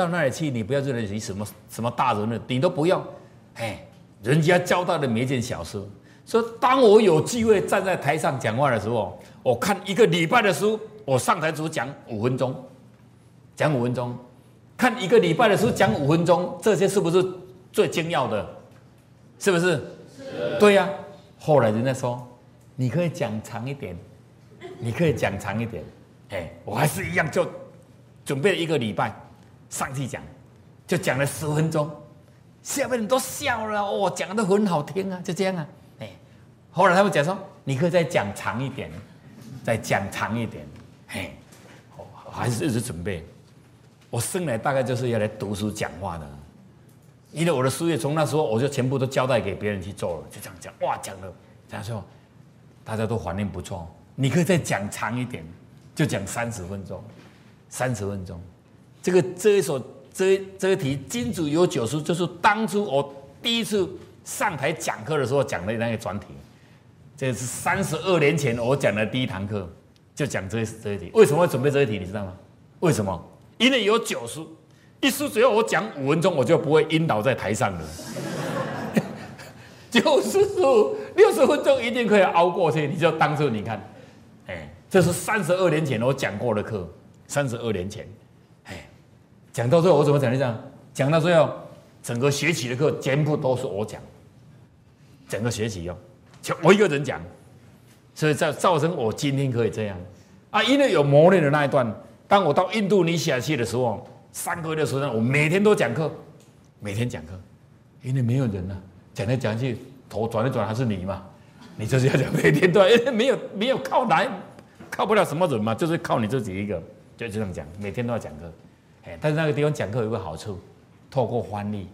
到那里去，你不要认为你什么什么大人了，你都不用。哎，人家交代的每一件小事，说当我有机会站在台上讲话的时候，我看一个礼拜的书，我上台只讲五分钟，讲五分钟，看一个礼拜的书讲五分钟，这些是不是最精要的？是不是？是。对呀。后来人家说，你可以讲长一点，你可以讲长一点。哎，我还是一样，就准备了一个礼拜上去讲，就讲了十分钟，下面人都笑了，哦，讲的很好听啊，就这样啊，哎，后来他们讲说，你可以再讲长一点，再讲长一点，嘿，还是一直准备。我生来大概就是要来读书讲话的，因为我的事业从那时候我就全部都交代给别人去做了，就这样讲，哇，讲了，讲说大家都反应不错，你可以再讲长一点。就讲三十分钟，三十分钟，这个这一首这这一题金主有九书，就是当初我第一次上台讲课的时候讲的那个专题，这是三十二年前我讲的第一堂课，就讲这这一题。为什么会准备这一题？你知道吗？为什么？因为有九书，一书只要我讲五分钟，我就不会晕倒在台上了。九十书六十分钟一定可以熬过去，你就当初你看，哎。这是三十二年前我讲过的课，三十二年前，讲到最后我怎么讲？你讲讲到最后，整个学期的课全部都是我讲，整个学期哦，就我一个人讲，所以造造成我今天可以这样。啊，因为有磨练的那一段。当我到印度尼西亚去的时候，三个月的时候，我每天都讲课，每天讲课，因为没有人啊，讲来讲去，头转一转还是你嘛，你就是要讲每天都，因为没有没有靠来。靠不了什么人嘛，就是靠你自己一个，就这样讲，每天都要讲课，哎，但是那个地方讲课有个好处，透过翻译，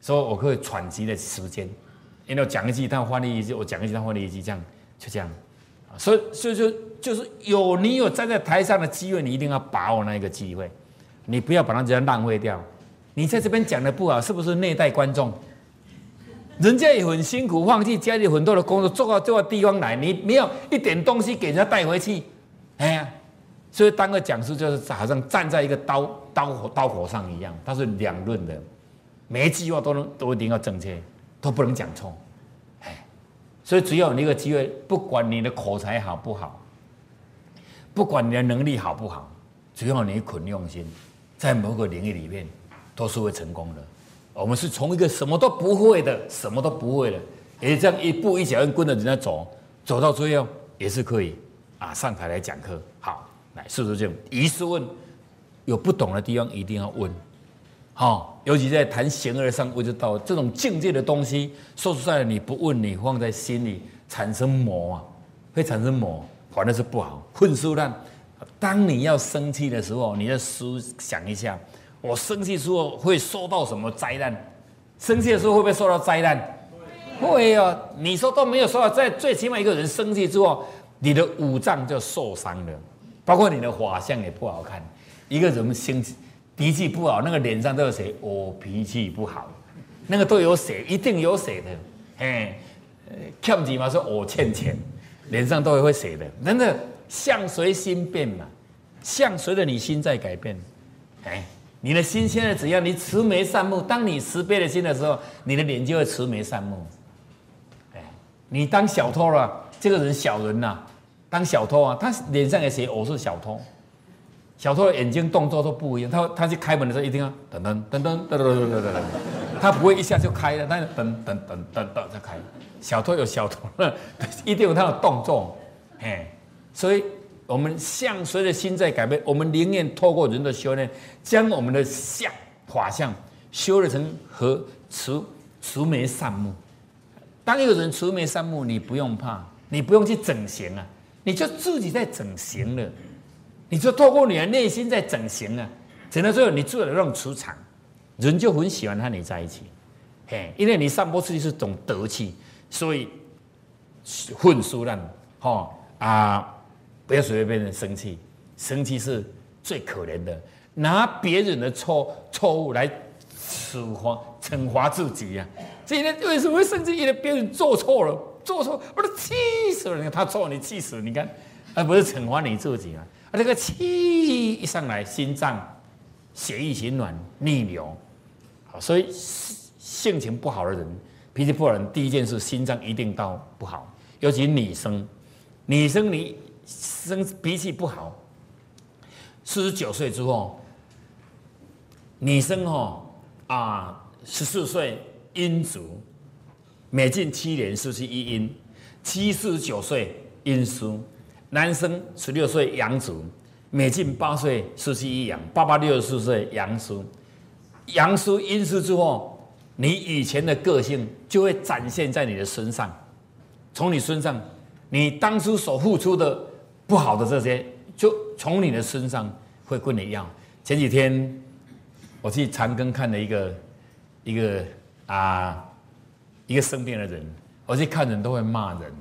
所以我可以喘息的时间，因为我讲一句，他翻译一句，我讲一句，他翻译一句，这样就这样，所以所以说就是有你有站在台上的机会，你一定要把握那一个机会，你不要把它这样浪费掉。你在这边讲的不好，是不是虐待观众？人家也很辛苦，放弃家里很多的工作，做到这个地方来，你没有一点东西给人家带回去。哎呀，所以当个讲师就是好像站在一个刀刀刀火上一样，他是两论的，每一句话都能都一定要正确，都不能讲错。哎，所以只要你一个机会，不管你的口才好不好，不管你的能力好不好，只要你肯用心，在某个领域里面都是会成功的。我们是从一个什么都不会的，什么都不会的，也这样一步一脚印跟着人家走，走到最后也是可以。啊，上台来讲课，好，来，是不是这样？疑是问，有不懂的地方一定要问，好，尤其在谈形而上我就到这种境界的东西，说实在，你不问，你放在心里产生魔啊，会产生魔，反而是不好。混书烂，当你要生气的时候，你要思想一下，我生气时候会受到什么灾难？生气的时候会不会受到灾难？会啊，你说都没有受到，在最起码一个人生气之后。你的五脏就受伤了，包括你的法相也不好看。一个人心脾气不好，那个脸上都有写我脾气不好，那个都有写，一定有写的。哎，欠钱嘛说我欠钱，脸上都会写的。真的相随心变嘛，相随着你心在改变。哎，你的心现在怎样？你慈眉善目。当你慈悲的心的时候，你的脸就会慈眉善目。哎，你当小偷了，这个人小人呐。当小偷啊，他脸上也写我是小偷。小偷的眼睛动作都不一样，他他去开门的时候一定要噔噔噔噔噔噔噔噔噔，他不会一下就开了，但是噔噔噔噔噔再开。小偷有小偷，一定有他的动作，嘿。所以我们相随着心在改变，我们宁愿透过人的修炼，将我们的相法相修炼成和慈慈眉善目。当一个人慈眉善目，你不用怕，你不用去整形啊。你就自己在整形了，你就透过你的内心在整形啊，整到最后你做了那种磁场，人就很喜欢和你在一起，嘿，因为你散播出去是种德气，所以混输烂，哈啊，不要随随便便生气，生气是最可怜的，拿别人的错错误来处罚惩罚自己呀，今天为什么会生气？因为别人做错了。做错，我都气死了！你看他错，你气死！你看，而不是惩罚你自己啊！啊，这个气一上来，心脏血液循环逆流。好，所以性情不好的人，脾气不好的人，第一件事心脏一定到不好，尤其女生，女生你生脾气不好，四十九岁之后，女生哦啊十四岁阴足，每进七年是不是一阴，七四十九岁阴虚，男生十六岁阳足，每进八岁是不是一阳，八八六十四岁阳虚。阳虚阴虚之后，你以前的个性就会展现在你的身上。从你身上，你当初所付出的不好的这些，就从你的身上会跟你一样。前几天我去长庚看了一个一个啊一个生病的人，我去看人都会骂人。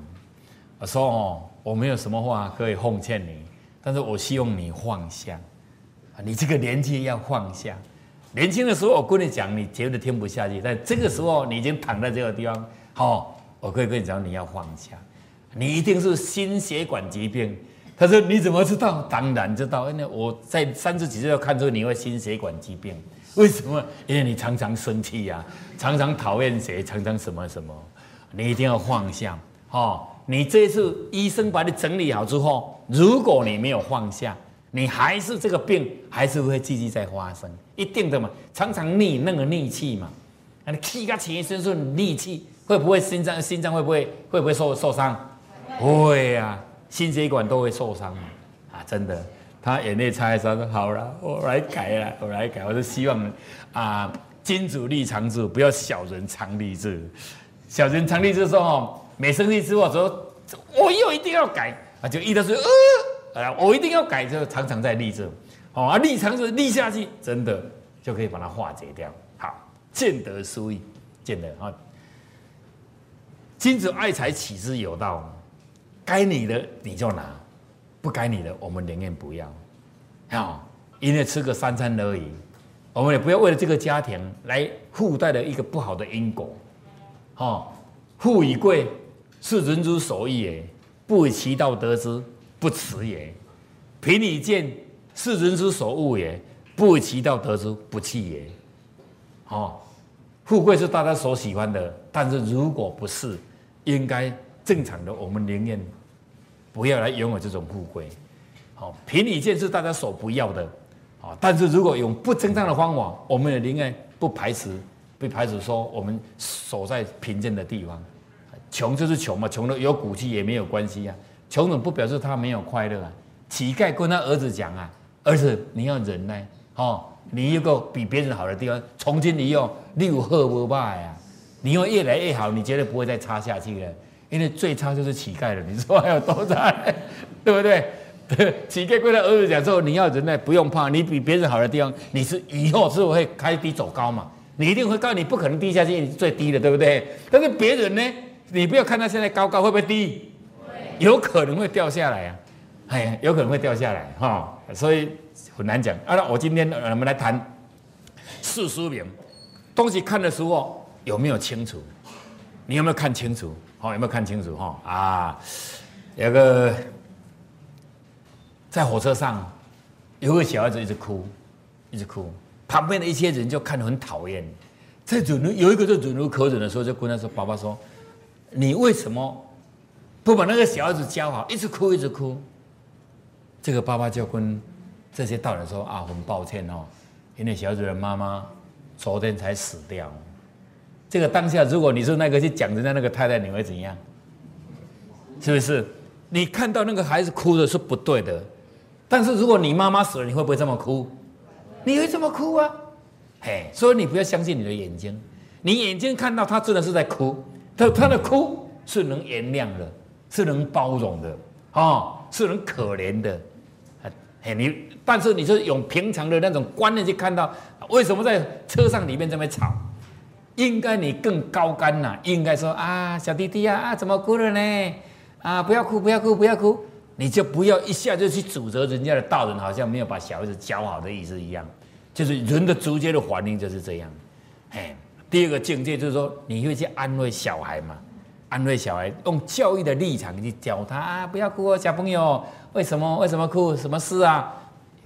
我说哦，我没有什么话可以奉劝你，但是我希望你放下啊，你这个年纪要放下。年轻的时候，我跟你讲，你绝对听不下去。但这个时候，你已经躺在这个地方，好，我可以跟你讲，你要放下。你一定是心血管疾病。他说：“你怎么知道？当然知道，因为我在三十几岁就看出你会心血管疾病。为什么？因为你常常生气呀，常常讨厌谁，常常什么什么。你一定要放下。哦，你这次医生把你整理好之后，如果你没有放下。”你还是这个病，还是会继续在发生，一定的嘛。常常逆那个逆气嘛，你气个前一身是逆气，会不会心脏心脏会不会会不会受受伤？会呀，心血管都会受伤啊，真的。他眼泪擦一擦说：“好了，我来改了，我来改。”我是希望啊，金主立长治，不要小人常立志。小人常立志说：“哦，每生气之后说，我又一定要改啊，就一到说呃。”哎，我一定要改，就常常在立志，哦啊，立长是立下去，真的就可以把它化解掉。好，见得书意，见得啊。君子爱财，取之有道。该你的你就拿，不该你的我们宁愿不要。啊，因为吃个三餐而已，我们也不要为了这个家庭来附带了一个不好的因果。好，富与贵是人之所欲也，不以其道得之。不辞也，贫以贱是人之所恶也，不为其道得之不弃也。好，富贵是大家所喜欢的，但是如果不是，应该正常的，我们宁愿不要来拥有这种富贵。好，贫与贱是大家所不要的，啊，但是如果用不正当的方法，我们也宁愿不排斥，不排斥说我们守在贫贱的地方，穷就是穷嘛，穷的有骨气也没有关系呀。穷人不表示他没有快乐啊！乞丐跟他儿子讲啊：“儿子，你要忍耐哦，你有个比别人好的地方。从今以后，六贺不败啊，你会越来越好，你绝对不会再差下去了。因为最差就是乞丐了，你说还有多差，对不对？乞丐跟他儿子讲说：你要忍耐，不用怕，你比别人好的地方，你是以后是会开低走高嘛？你一定会高，你不可能低下去，你是最低的，对不对？但是别人呢，你不要看他现在高高，会不会低？有可能会掉下来啊，哎，有可能会掉下来哈，所以很难讲。啊，那我今天我们来谈四书名，东西看的时候有没有清楚？你有没有看清楚？好，有没有看清楚？哈啊，有个在火车上，有个小孩子一直哭，一直哭，旁边的一些人就看得很讨厌。在忍，有一个在忍无可忍的时候，就跟他说：“爸爸说，你为什么？”不把那个小孩子教好，一直哭一直哭。这个爸爸就跟这些大人说：“啊，很抱歉哦，因为小孩子的妈妈昨天才死掉。这个当下，如果你是那个去讲人家那个太太，你会怎样？是不是？你看到那个孩子哭的是不对的，但是如果你妈妈死了，你会不会这么哭？你会这么哭啊？嘿，所以你不要相信你的眼睛，你眼睛看到他真的是在哭，他他的哭是能原谅的。”是能包容的，哦，是能可怜的，哎，你，但是你是用平常的那种观念去看到，为什么在车上里面这么吵？应该你更高干呐，应该说啊，小弟弟啊，啊，怎么哭了呢？啊，不要哭，不要哭，不要哭，你就不要一下就去指责人家的大人，好像没有把小孩子教好的意思一样，就是人的直接的反应就是这样，哎，第二个境界就是说，你会去安慰小孩嘛？安慰小孩，用教育的立场去教他啊！不要哭哦，小朋友，为什么？为什么哭？什么事啊？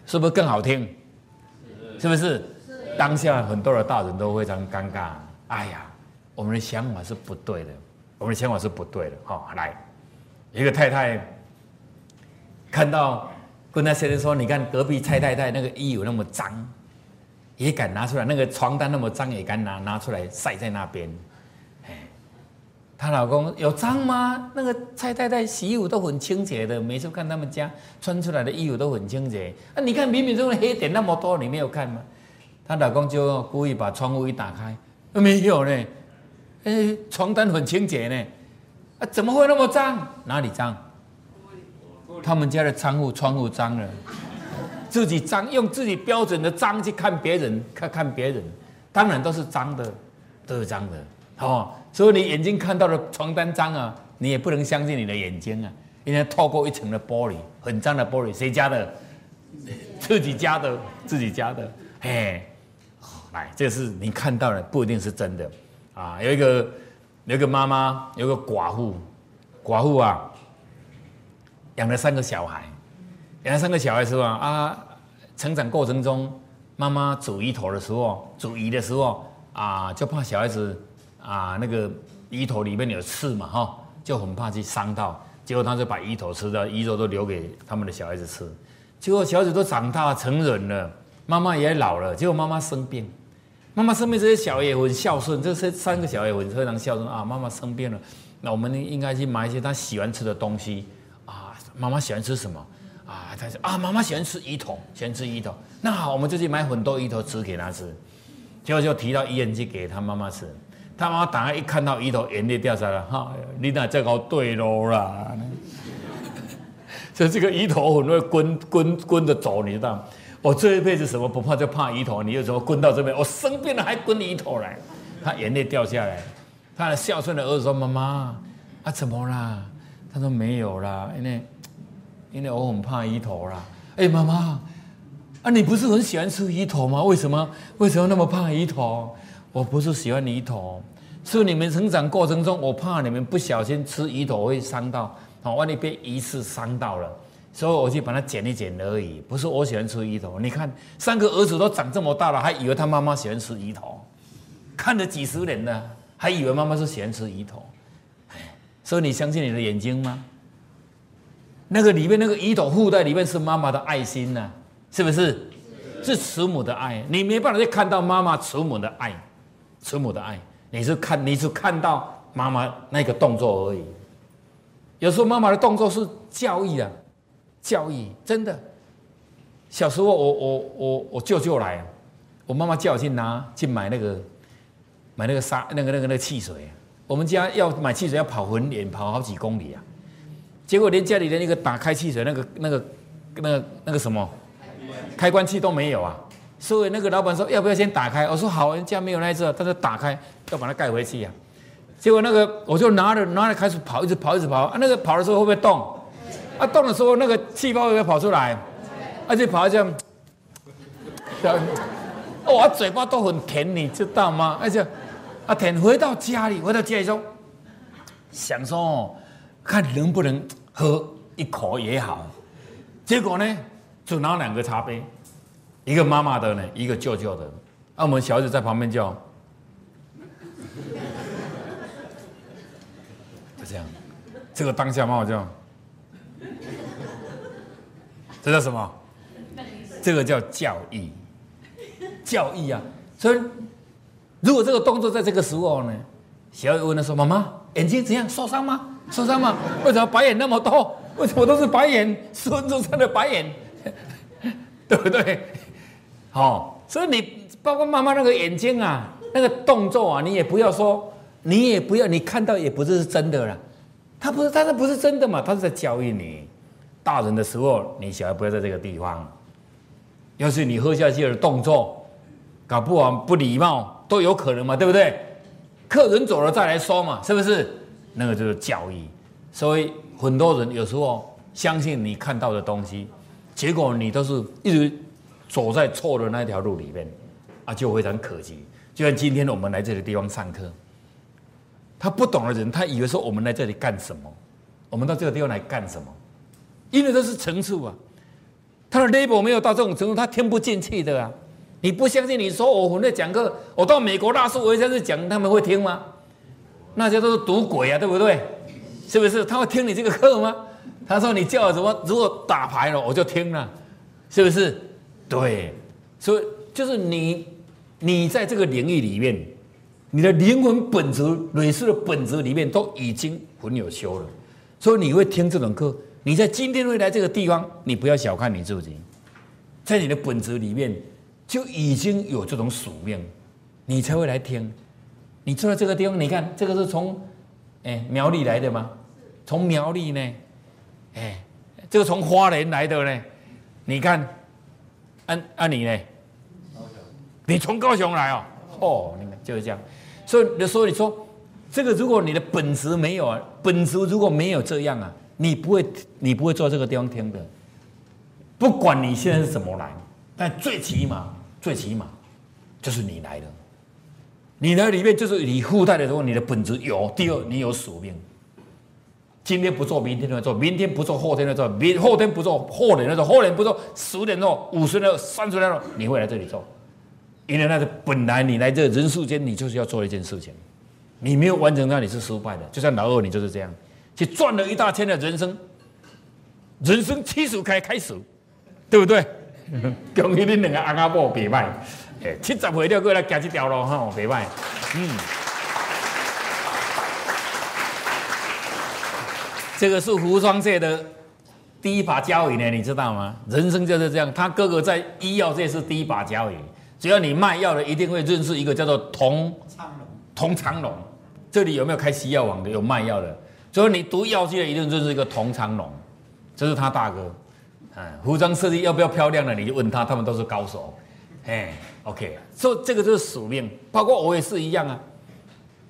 是不是更好听？是不是？当下很多的大人都非常尴尬。哎呀，我们的想法是不对的，我们的想法是不对的。好，来，一个太太看到跟那先生说：“你看隔壁蔡太太那个衣服那么脏，也敢拿出来；那个床单那么脏，也敢拿拿出来晒在那边。”她老公有脏吗？那个蔡太太洗衣服都很清洁的，每次看他们家穿出来的衣服都很清洁。啊，你看明明这个黑点那么多，你没有看吗？她老公就故意把窗户一打开，没有呢。哎，床单很清洁呢。啊，怎么会那么脏？哪里脏？他们家的窗户窗户脏了，自己脏，用自己标准的脏去看别人，看看别人，当然都是脏的，都是脏的。哦，所以你眼睛看到的床单脏啊，你也不能相信你的眼睛啊，因为透过一层的玻璃，很脏的玻璃，谁家的？自己家的，自己家的。嘿，来，这是你看到的，不一定是真的啊。有一个，有一个妈妈，有个寡妇，寡妇啊，养了三个小孩，养了三个小孩是吧？啊，成长过程中，妈妈煮鱼头的时候，煮鱼的时候啊，就怕小孩子。啊，那个鱼头里面有刺嘛，哈，就很怕去伤到，结果他就把鱼头吃掉，鱼肉都留给他们的小孩子吃。结果小孩子都长大成人了，妈妈也老了，结果妈妈生病，妈妈生病，这些小孩也很孝顺，这些三个小孩很非常孝顺啊。妈妈生病了，那我们应该去买一些他喜欢吃的东西啊。妈妈喜欢吃什么啊？他说啊，妈妈喜欢吃鱼头，喜欢吃鱼头。那好，我们就去买很多鱼头吃给他吃。结果就提到医院去给他妈妈吃。他妈妈打开一看到鱼头，眼泪掉下来。哈，你那这个对喽啦。所 以这个鱼头很会滚滚滚的走，你知道？我这一辈子什么不怕，就怕鱼头。你有什么滚到这边？我生病了还滚鱼头来？他眼泪掉下来。他的孝顺的儿子说：“妈妈，啊怎么啦？”他说：“没有啦，因为因为我很怕鱼头啦。”哎，妈妈，啊你不是很喜欢吃鱼头吗？为什么为什么那么怕鱼头？我不是喜欢鱼头，是你们成长过程中，我怕你们不小心吃鱼头会伤到，好，万一被鱼刺伤到了，所以我去把它剪一剪而已。不是我喜欢吃鱼头，你看三个儿子都长这么大了，还以为他妈妈喜欢吃鱼头，看了几十年了，还以为妈妈是喜欢吃鱼头。所以你相信你的眼睛吗？那个里面那个鱼头附在里面是妈妈的爱心呢，是不是？是慈母的爱，你没办法去看到妈妈慈母的爱。慈母的爱，你是看你是看到妈妈那个动作而已。有时候妈妈的动作是教育啊，教育真的。小时候我我我我舅舅来，我妈妈叫我去拿去买那个买那个沙那个那个那个汽水。我们家要买汽水要跑很远，跑好几公里啊。结果连家里的那个打开汽水那个那个那个那个什么开关器都没有啊。所以那个老板说要不要先打开？我说好，人家没有那一只，他说打开要把它盖回去呀。结果那个我就拿着拿着开始跑，一直跑一直跑。啊，那个跑的时候会不会动？啊，动的时候那个气泡会跑出来？而且跑这样，哇，嘴巴都很甜，你知道吗？而且啊，甜回到家里，回到家里说，想说看能不能喝一口也好。结果呢，就拿两个茶杯。一个妈妈的呢，一个舅舅的，啊，我们小孩子在旁边叫，就这样，这个当下妈妈叫，这叫什么？这个叫教育，教育啊！所以，如果这个动作在这个时候呢，小孩问他说：“妈妈，眼睛怎样？受伤吗？受伤吗？为什么白眼那么多？为什么都是白眼？孙中山的白眼，对不对？”哦，所以你包括妈妈那个眼睛啊，那个动作啊，你也不要说，你也不要，你看到也不是真的了。他不是，他那不是真的嘛？他是在教育你。大人的时候，你小孩不要在这个地方。要是你喝下去的动作，搞不好不礼貌都有可能嘛，对不对？客人走了再来说嘛，是不是？那个就是教育。所以很多人有时候相信你看到的东西，结果你都是一直。走在错的那条路里面，啊，就非常可惜。就像今天我们来这个地方上课，他不懂的人，他以为说我们来这里干什么？我们到这个地方来干什么？因为这是层次啊，他的 label 没有到这种程度，他听不进去的啊。你不相信？你说我混在讲课，我到美国大师我这样子讲，他们会听吗？那些都是赌鬼啊，对不对？是不是？他会听你这个课吗？他说你叫我什么？如果打牌了，我就听了，是不是？对，所以就是你，你在这个领域里面，你的灵魂本质、累世的本质里面都已经很有修了，所以你会听这种课。你在今天未来这个地方，你不要小看你自己，在你的本质里面就已经有这种宿命，你才会来听。你坐在这个地方，你看这个是从哎苗栗来的吗？从苗栗呢？哎，这个从花莲来的呢？你看，按按你呢？你从高雄来哦？哦，你看就是这样。所以，所以你说这个，如果你的本质没有啊，本质如果没有这样啊。你不会，你不会坐这个地方听的。不管你现在是怎么来，但最起码，最起码，就是你来了。你来里面就是你附带的时候，你的本质有。第二，你有使命。今天不做，明天再做；明天不做，后天再做；明后天不做，后年再做；后年不做，十年后、五十年后、三十年后，你会来这里做。因为那是本来你来这人世间，你就是要做一件事情。你没有完成那，你是失败的。就像老二，你就是这样。去赚了一大圈的人生，人生七十开开始，对不对？恭喜你两个阿阿婆别卖，哎，七十岁了过来加一条路哈，别卖，嗯。这个是服装界的第一把交椅呢，你知道吗？人生就是这样，他哥哥在医药界是第一把交椅，只要你卖药的，一定会认识一个叫做童昌龙。童昌龙，这里有没有开西药网的？有卖药的。所以你读药剂的一定就是一个同昌龙，这是他大哥。哎，服装设计要不要漂亮的，你就问他，他们都是高手。哎，OK，所以这个就是使命，包括我也是一样啊。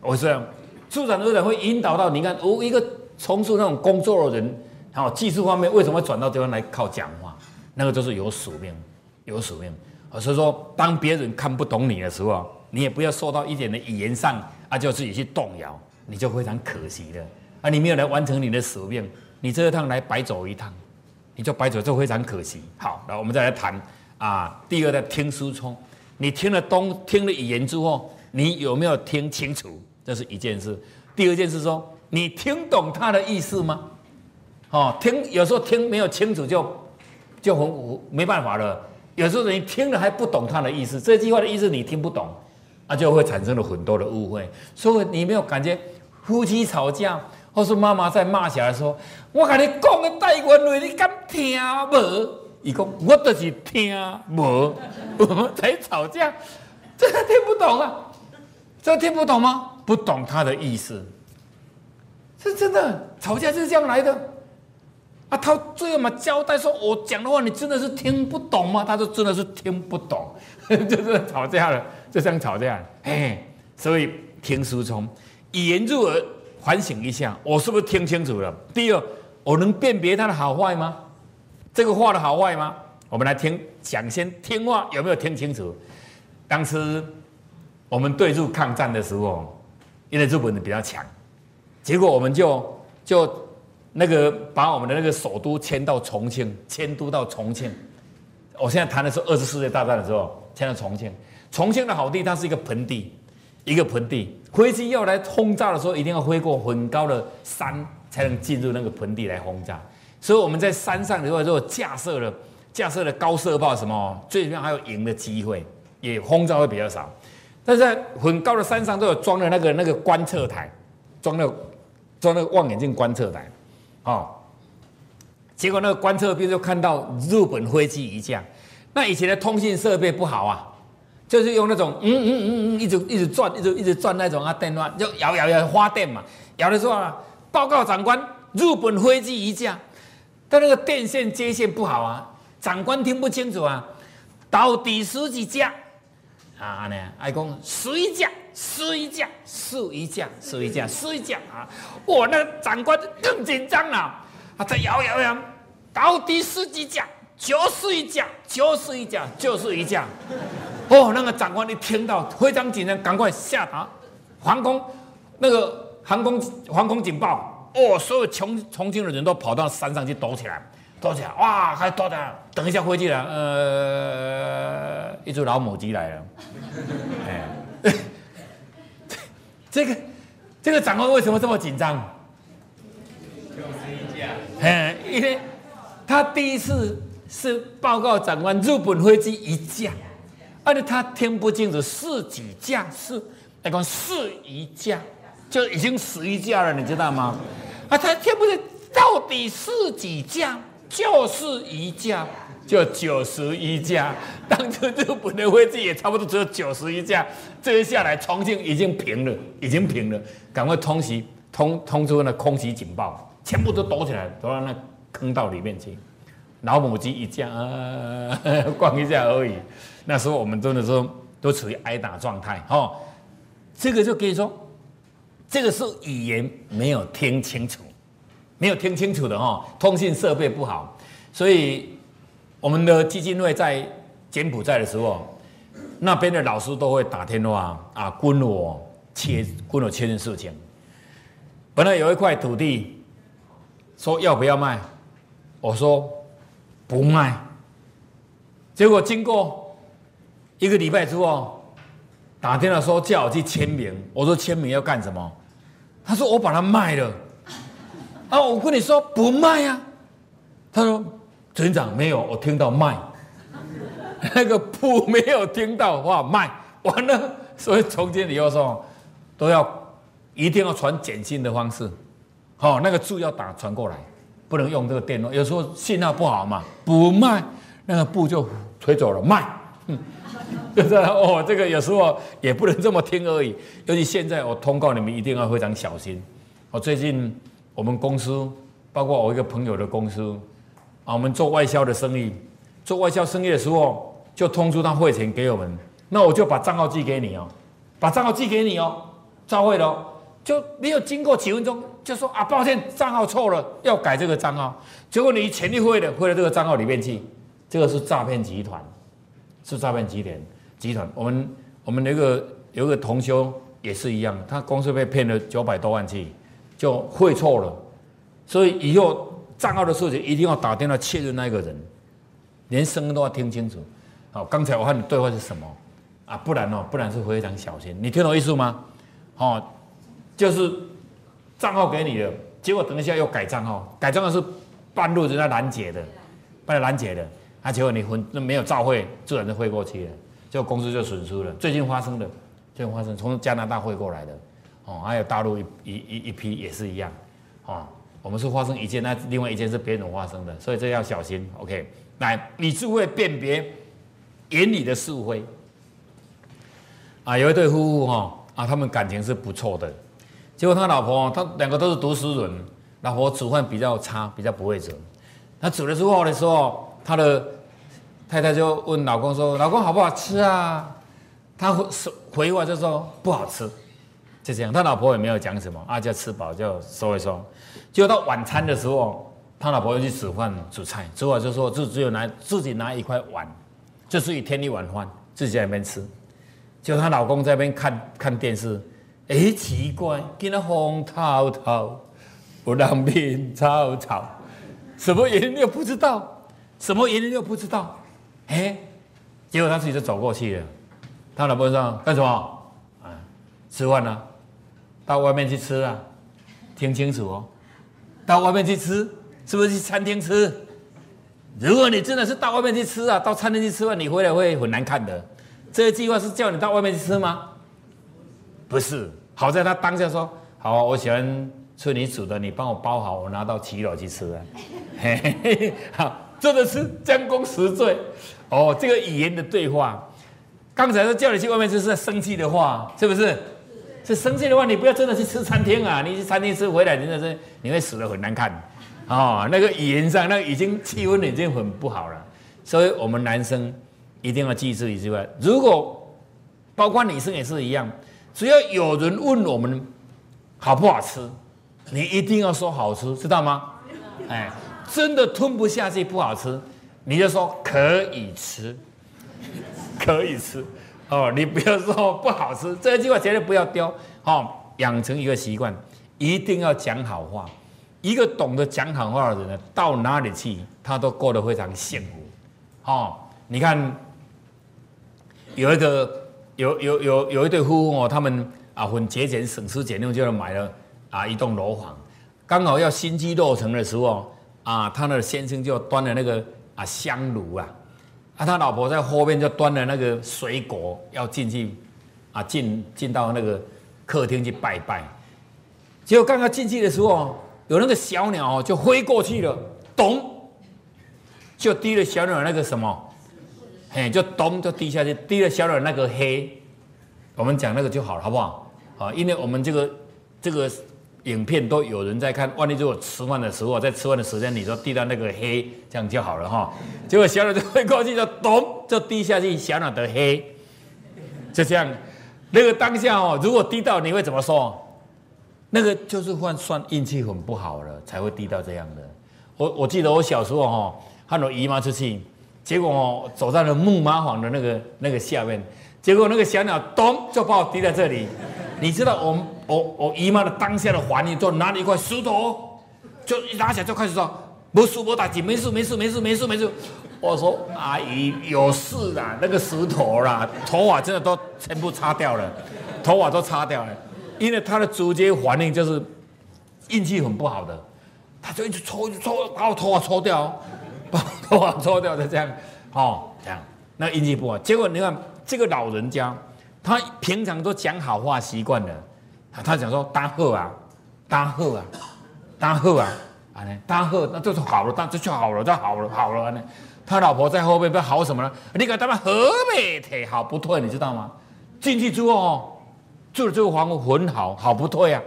我是这样，自然而然会引导到你看，我一个从事那种工作的人，然后技术方面为什么转到这边来靠讲话？那个就是有使命，有使命。所以说，当别人看不懂你的时候，你也不要受到一点的语言上啊，就自己去动摇，你就非常可惜的。啊，你没有来完成你的使命，你这一趟来白走一趟，你就白走，就非常可惜。好，那我们再来谈啊，第二个听书聪，你听了东听了语言之后，你有没有听清楚？这是一件事。第二件事说，你听懂他的意思吗？哦，听有时候听没有清楚就就很没办法了。有时候你听了还不懂他的意思，这句话的意思你听不懂，那就会产生了很多的误会。所以你没有感觉夫妻吵架？或是妈妈在骂小孩说：“我跟你讲的台湾话，你敢听无？”伊讲：“我就是听无。”才吵架，这个听不懂啊？这听不懂吗？不懂他的意思，是真的吵架就是这样来的啊！他最后嘛交代说：“我讲的话你真的是听不懂吗？”他说：“真的是听不懂，就是吵架了，就这样吵架。”哎，所以听书从语言入耳。反省一下，我是不是听清楚了？第二，我能辨别他的好坏吗？这个话的好坏吗？我们来听讲，先听话有没有听清楚？当时我们对日抗战的时候，因为日本人比较强，结果我们就就那个把我们的那个首都迁到重庆，迁都到重庆。我现在谈的是二次世界大战的时候迁到重庆。重庆的好地，它是一个盆地。一个盆地，飞机要来轰炸的时候，一定要飞过很高的山，才能进入那个盆地来轰炸。所以我们在山上的话，如果架设了架设了高射炮什么，最起码还有赢的机会，也轰炸会比较少。但是在很高的山上都有装了那个那个观测台，装了装那个望远镜观测台，哦，结果那个观测兵就看到日本飞机一架，那以前的通信设备不好啊。就是用那种嗯嗯嗯嗯一直一直转一直一直转那种啊电话，就摇摇摇花电嘛，摇的时候啊，报告长官，日本飞机一架，但那个电线接线不好啊，长官听不清楚啊，到底十几架啊呢？爱讲十一架，十一架，十一架，十一架，十一架啊！我那个长官更紧张了，啊，在摇摇摇，到底十几架？就是一架，就是一架，就是一架。哦，那个长官一听到非常紧张，赶快下达航空那个航空航空警报。哦，所有重重庆的人都跑到山上去躲起来。躲起来，哇，还躲着，等一下飞机来，呃，一只老母鸡来了，哎，这个这个长官为什么这么紧张？哎，因为他第一次是报告长官，日本飞机一架，而且他听不清楚是几架，是那个是一架，就已经十一架了，你知道吗？啊，他听不清到底是几架，就是一架，就九十一架。当初日本的飞机也差不多只有九十一架，这一下来重庆已经平了，已经平了，赶快通袭通通出那空袭警报。全部都躲起来，躲到那坑道里面去。老母鸡一架啊，逛一下而已。那时候我们真的说都处于挨打状态，哈。这个就可以说，这个是语言没有听清楚，没有听清楚的哈。通信设备不好，所以我们的基金会在柬埔寨的时候，那边的老师都会打电话啊，跟我切，跟我确认事情。本来有一块土地。说要不要卖？我说不卖。结果经过一个礼拜之后，打电话说叫我去签名。我说签名要干什么？他说我把它卖了。啊，我跟你说不卖呀。他说村长没有，我听到卖。那个不没有听到话卖完了，所以从今以后说都要一定要传简讯的方式。好，那个字要打传过来，不能用这个电话。有时候信号不好嘛，不卖，那个布就吹走了。卖，嗯，就 是哦，这个有时候也不能这么听而已。尤其现在，我通告你们一定要非常小心。我最近我们公司，包括我一个朋友的公司，啊，我们做外销的生意，做外销生意的时候，就通知他汇钱给我们，那我就把账号寄给你哦，把账号寄给你哦，照会了。就没有经过几分钟，就说啊，抱歉，账号错了，要改这个账号。结果你钱一汇的汇到这个账号里面去，这个是诈骗集团，是诈骗集团集团。我们我们那个有个同修也是一样，他公司被骗了九百多万去，就汇错了。所以以后账号的事情一定要打电话确认那个人，连声音都要听清楚。好，刚才我和你对话是什么啊？不然哦，不然是非常小心。你听懂意思吗？好。就是账号给你的，结果等一下又改账号，改账号是半路人家拦截的，被拦截的，啊，结果你混那没有照会，自然就汇过去了，结果公司就损失了。最近发生的，最近发生从加拿大汇过来的，哦，还有大陆一一一一批也是一样，哦，我们是发生一件，那另外一件是别人发生的，所以这要小心。OK，来，你是会辨别眼里的是非，啊，有一对夫妇哈，啊，他们感情是不错的。结果他老婆，他两个都是读书人，老婆煮饭比较差，比较不会煮。他煮的时候的时候，他的太太就问老公说：“老公好不好吃啊？”他回回话就说：“不好吃。”就这样，他老婆也没有讲什么，啊，就吃饱就收一收。结果到晚餐的时候，他老婆又去煮饭煮菜，煮完就说：“就只有拿自己拿一块碗，就自己添一碗饭，自己在那边吃。”结果她老公在那边看看电视。哎，奇怪，今天风滔滔，不让面草草，什么原因又不知道，什么原因又不知道，哎，结果他自己就走过去了。他老婆说：“干什么？啊，吃饭呢？到外面去吃啊？听清楚哦，到外面去吃，是不是去餐厅吃？如果你真的是到外面去吃啊，到餐厅去吃饭，你回来会很难看的。这个计划是叫你到外面去吃吗？”不是，好在他当下说好，我喜欢吃你煮的，你帮我包好，我拿到七楼去吃啊。好，真的是将功赎罪。哦，这个语言的对话，刚才说叫你去外面吃是生气的话，是不是？是生气的话，你不要真的去吃餐厅啊！你去餐厅吃回来，真的是你会死的很难看。哦，那个语言上，那已经气温已经很不好了。所以我们男生一定要记住一句话：如果包括女生也是一样。只要有人问我们好不好吃，你一定要说好吃，知道吗？哎，真的吞不下去不好吃，你就说可以吃，可以吃哦。你不要说不好吃，这句话绝对不要丢哦。养成一个习惯，一定要讲好话，一个懂得讲好话的人呢，到哪里去他都过得非常幸福。哦，你看有一个有有有有一对夫妇哦，他们啊很节俭省吃俭用，就买了啊一栋楼房，刚好要新居落成的时候啊，他的先生就端了那个啊香炉啊，啊他老婆在后面就端了那个水果要进去啊进进到那个客厅去拜拜。结果刚刚进去的时候，有那个小鸟就飞过去了，咚，就滴了小鸟那个什么，嘿，就咚就滴下去，滴了小鸟那个黑。我们讲那个就好了，好不好？啊，因为我们这个这个影片都有人在看，万一如果吃饭的时候，在吃饭的时间，你说滴到那个黑，这样就好了哈。结果小鸟就飞过去，就咚就滴下去小鸟的黑，就这样。那个当下哦，如果滴到，你会怎么说？那个就是算算运气很不好了，才会滴到这样的。我我记得我小时候哈，和我姨妈出去，结果哦走在了木麻房的那个那个下面，结果那个小鸟咚就把我滴在这里。你知道我我我姨妈的当下的反应，就拿了一块石头，就一拿起来就开始说：没事，没打紧，没事，没事，没事，没事，没事。我说阿姨有事啦，那个石头啦，头发真的都全部擦掉了，头发都擦掉了。因为他的直接反应就是运气很不好的，他就一直抽，一直抽，把我头发抽掉，把头发抽掉的这样，哦，这样，那运气不好。结果你看这个老人家，他平常都讲好话习惯了，他讲说大贺啊，大贺啊，大贺啊，啊呢，大贺，那就是好了，那这就好了，就好了，好了呢。他老婆在后面不好什么呢？你看他们河北退好不退，你知道吗？进去之后哦。住了这个房屋很好，好不退啊！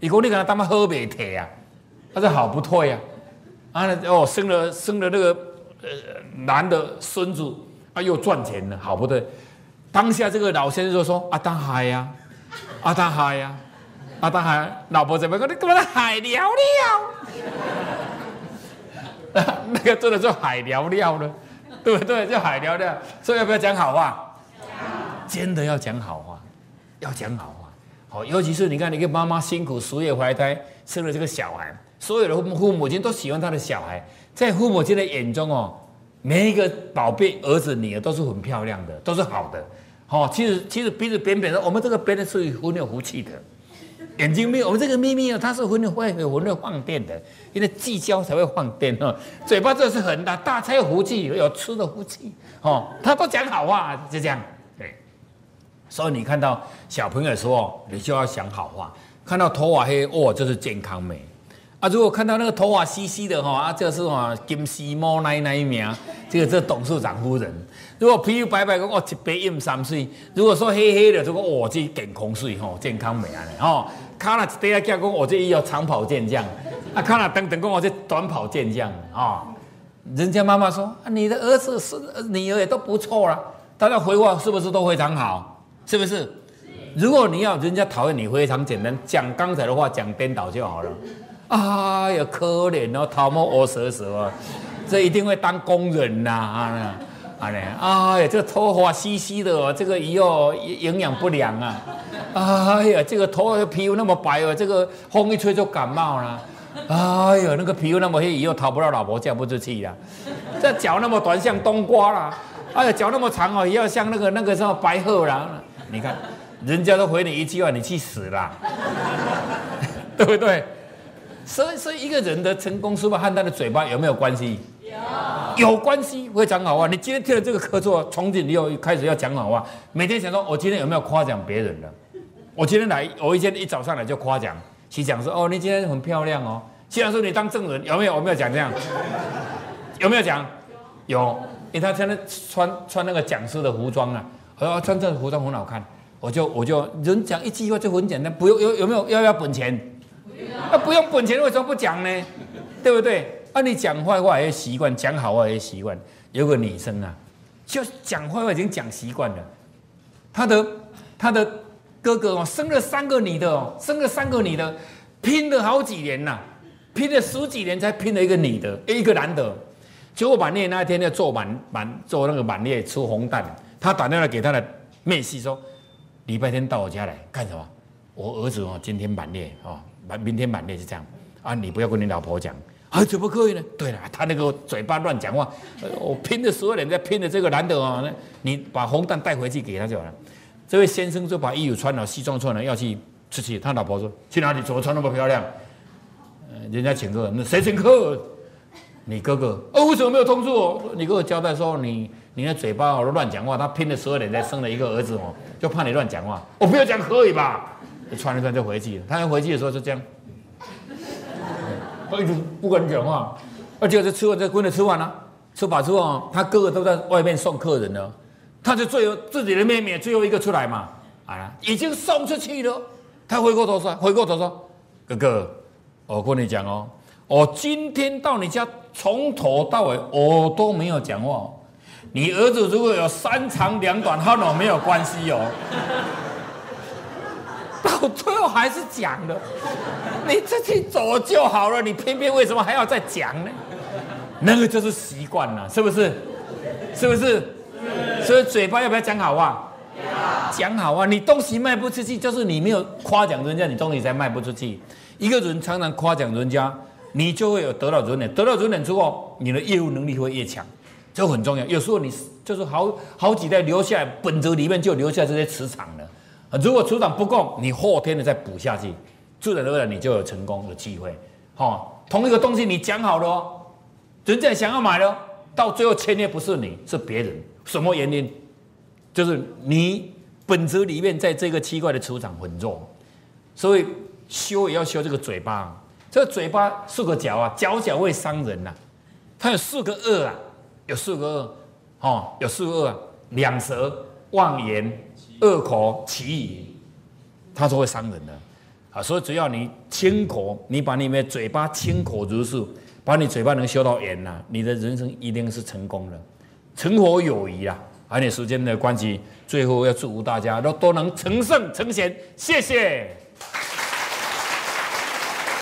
如果你给他他妈喝白铁啊，他说好不退啊！啊哦，生了生了那个呃男的孙子啊，又赚钱了，好不退。当下这个老先生就说：“阿当海呀，阿当海呀，阿当海，老婆怎么讲？你干嘛海聊聊？那个真的是海聊聊了，对不对？叫海聊聊，所以要不要讲好话？真的要讲好话。”要讲好话，好，尤其是你看，你跟妈妈辛苦十月怀胎生了这个小孩，所有的父母亲都喜欢他的小孩，在父母亲的眼中哦，每一个宝贝儿子女儿都是很漂亮的，都是好的，好，其实其实鼻子扁扁的，我们这个扁的是很有福气的，眼睛没有，我们这个咪咪啊，它是很有会很会放电的，因为聚焦才会放电哦，嘴巴这是很大，大才有福气，有吃的福气，哦，他都讲好话，就这样。对所以你看到小朋友说，你就要想好话。看到头发黑，哦，这是健康美啊！如果看到那个头发稀稀的哈，啊，这是哈金丝猫奶奶名，这个这董事长夫人。如果皮肤白白的，哦，一百一十三岁。如果说黑黑的，这个哦，这健康水吼，健康美啊！哦，看了一对啊，讲讲我这要长跑健将，啊，看了等等讲我这短跑健将啊。人家妈妈说，啊你的儿子是女儿也都不错了，大家回话是不是都非常好？是不是？如果你要人家讨厌你，非常简单，讲刚才的话讲颠倒就好了。哎呀，可怜哦，头毛乌蛇蛇啊，这一定会当工人呐啊！啊嘞，哎呀，这个头发稀稀的哦，这个以后营养不良啊！哎呀，这个头皮肤那么白哦，这个风一吹就感冒了。哎呀，那个皮肤那么黑，以后讨不到老婆，嫁不出去呀。这脚那么短，像冬瓜啦。哎呀，脚那么长哦，也要像那个那个什么白鹤啦。你看，人家都回你一句话，你去死啦，对不对？所以，所以一个人的成功是不是和他的嘴巴有没有关系？有，有关系。会讲好话。你今天听了这个课之后，从今以后开始要讲好话，每天想说，我今天有没有夸奖别人了？我今天来，我一天一早上来就夸奖，去讲说，哦，你今天很漂亮哦。既然说你当证人，有没有？有没有讲这样？有没有讲？有，因为他现在穿穿那个讲师的服装啊。呃，穿这个服装很好看，我就我就人讲一句话就很简单，不用有有没有要要本钱？啊，不用本钱为什么不讲呢？对不对？啊，你讲坏话也习惯，讲好话也习惯。有个女生啊，就讲坏话已经讲习惯了。她的她的哥哥哦，生了三个女的哦，生了三个女的，拼了好几年呐，拼了十几年才拼了一个女的，一个男的。结果满月那一天要做满满做那个满月吃红蛋。他打电话给他的妹婿说：“礼拜天到我家来干什么？我儿子哦，今天满月哦，满明天满月是这样。啊，你不要跟你老婆讲。啊，怎么可以呢？对了，他那个嘴巴乱讲话，我拼的所有人在拼的这个男的哦，那你把红蛋带回去给他就好了。这位先生就把衣服穿了，西装穿了，要去出去。他老婆说：“去哪里？怎么穿那么漂亮？”呃，人家请客，那谁请客？你哥哥。哦，为什么没有通知我？你哥哥交代说你你的嘴巴都乱讲话，他拼的所有人在生了一个儿子哦，就怕你乱讲话。我不要讲可以吧？穿一穿就回去了。他要回去的时候就这样。他一直不跟你讲话，而且在吃完这跟着吃饭呢。吃饱之后，他哥哥都在外面送客人了，他就最后自己的妹妹最后一个出来嘛，啊，已经送出去了。他回过头说：“回过头说，哥哥，我跟你讲哦，我今天到你家从头到尾我都没有讲话。你儿子如果有三长两短，和我没有关系哦。”到最后还是讲了，你自己走就好了，你偏偏为什么还要再讲呢？那个就是习惯了，是不是？是不是？所以嘴巴要不要讲好话？讲好啊！你东西卖不出去，就是你没有夸奖人家，你东西才卖不出去。一个人常常夸奖人家，你就会有得到人脸，得到人脸之后，你的业务能力会越强，这很重要。有时候你就是好好几代留下来，本子里面就留下这些磁场了。如果出场不够，你后天的再补下去，自然而然你就有成功的机会。哈，同一个东西你讲好了，人家想要买了，到最后签约不是你是别人，什么原因？就是你本质里面在这个奇怪的磁场很弱，所以修也要修这个嘴巴。这个嘴巴四个角啊，角角会伤人呐。它有四个恶啊，有四个恶，哦，有四个恶，两舌、妄言。恶口、奇语，它都会伤人的啊！所以只要你清口，你把你们嘴巴清口如是，把你嘴巴能修到严呐，你的人生一定是成功的，成佛有余啊！而且时间的关系，最后要祝福大家都都能成圣成贤，谢谢。